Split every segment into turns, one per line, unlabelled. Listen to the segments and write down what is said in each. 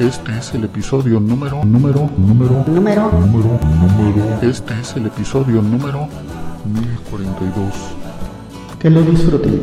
Este es el episodio número, número, número,
número,
número, número. Este es el episodio número 1042.
Que lo disfruten.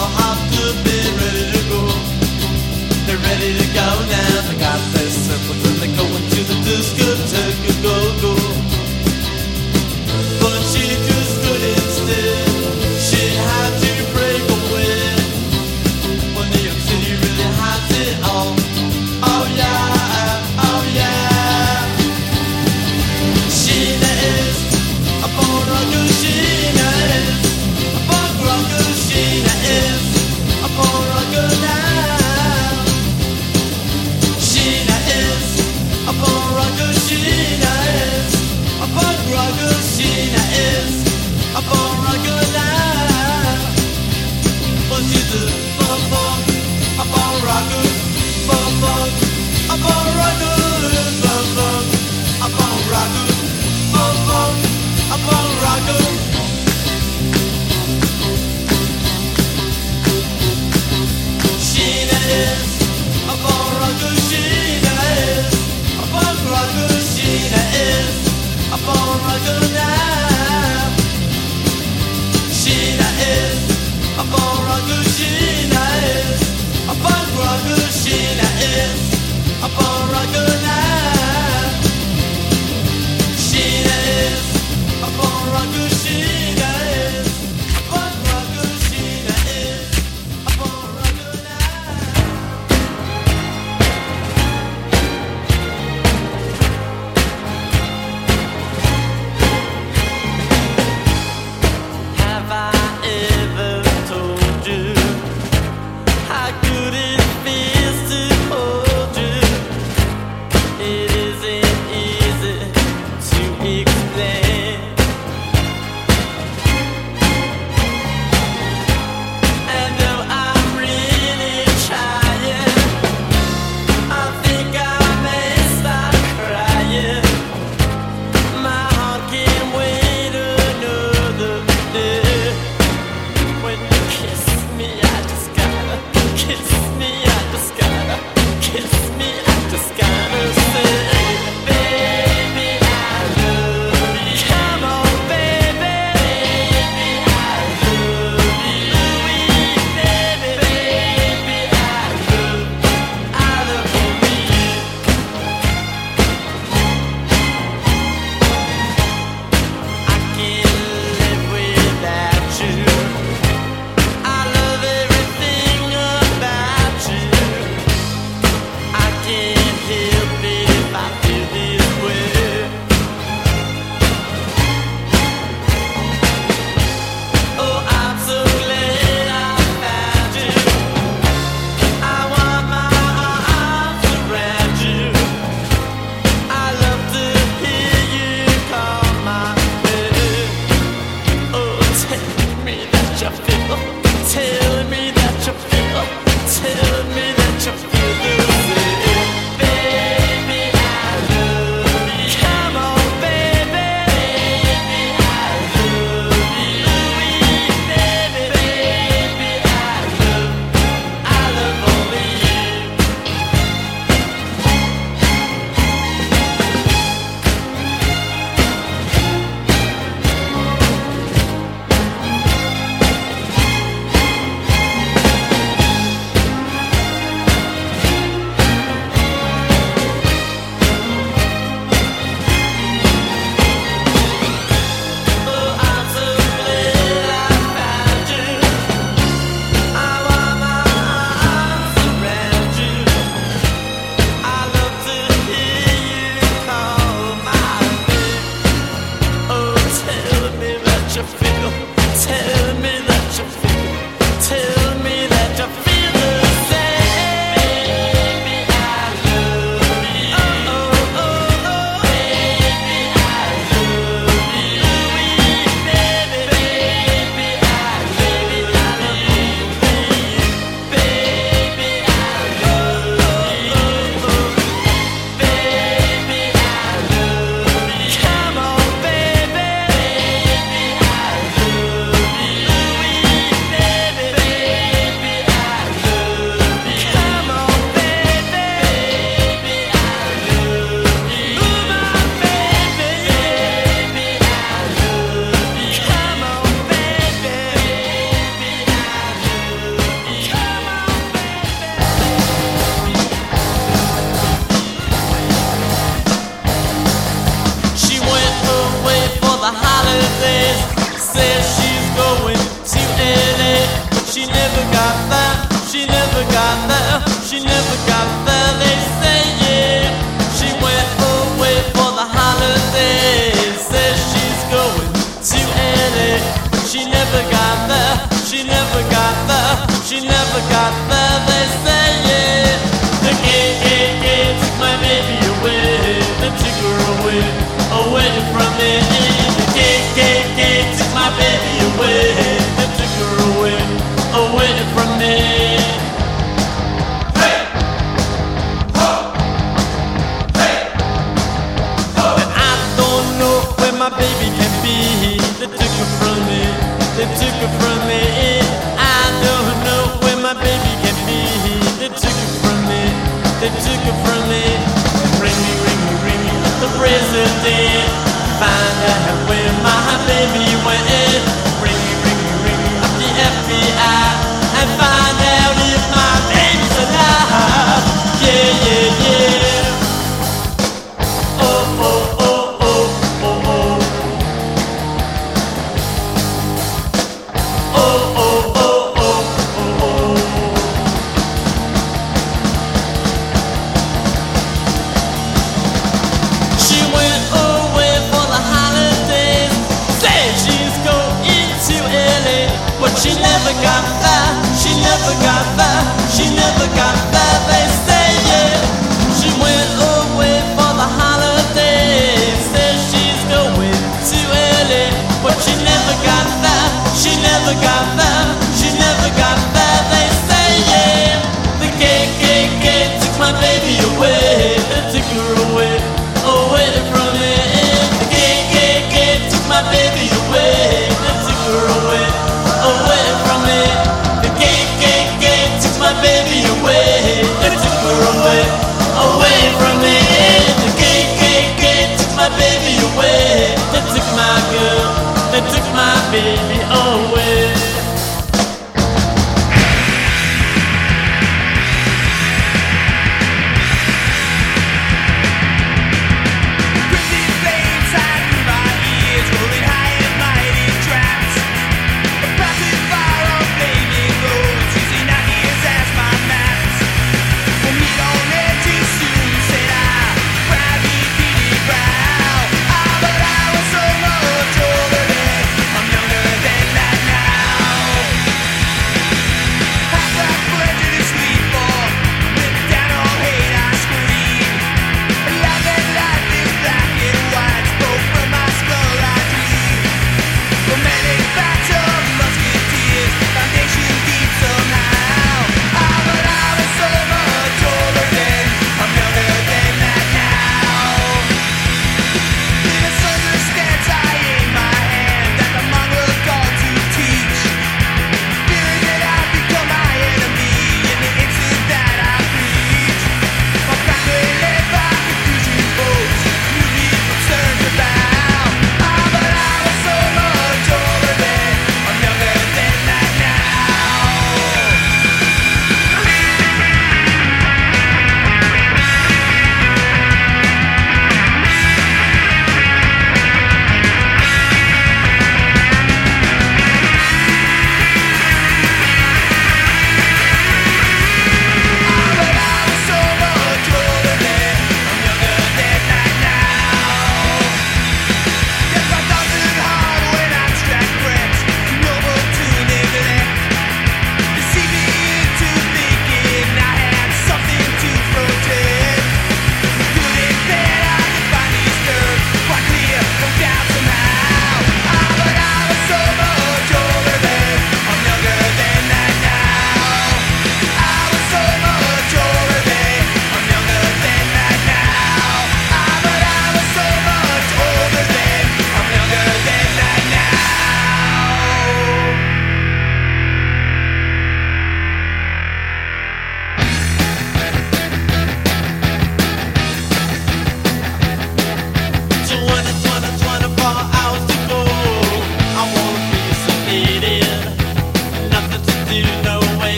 she
never got there. they took it from me. Ring me, ring me, ring me, the president. Find out where my baby went. Ring me, ring me, ring me, the FBI. baby away.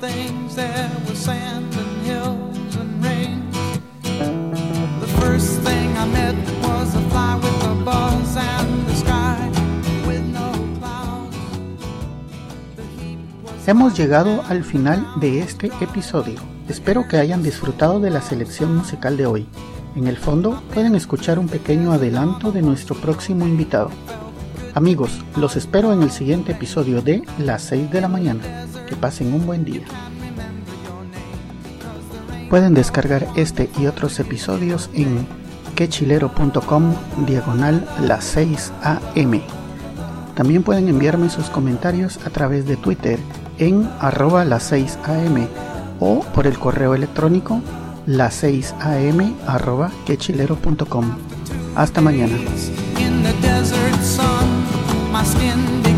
things. Were sand and hills and rain.
Hemos llegado al final de este episodio. Espero que hayan disfrutado de la selección musical de hoy. En el fondo pueden escuchar un pequeño adelanto de nuestro próximo invitado, Amigos, los espero en el siguiente episodio de Las 6 de la mañana. Que pasen un buen día. Pueden descargar este y otros episodios en quechilero.com diagonal las 6 am. También pueden enviarme sus comentarios a través de Twitter en arroba las 6 am o por el correo electrónico las 6 am arroba quechilero.com. Hasta mañana.
Skin. the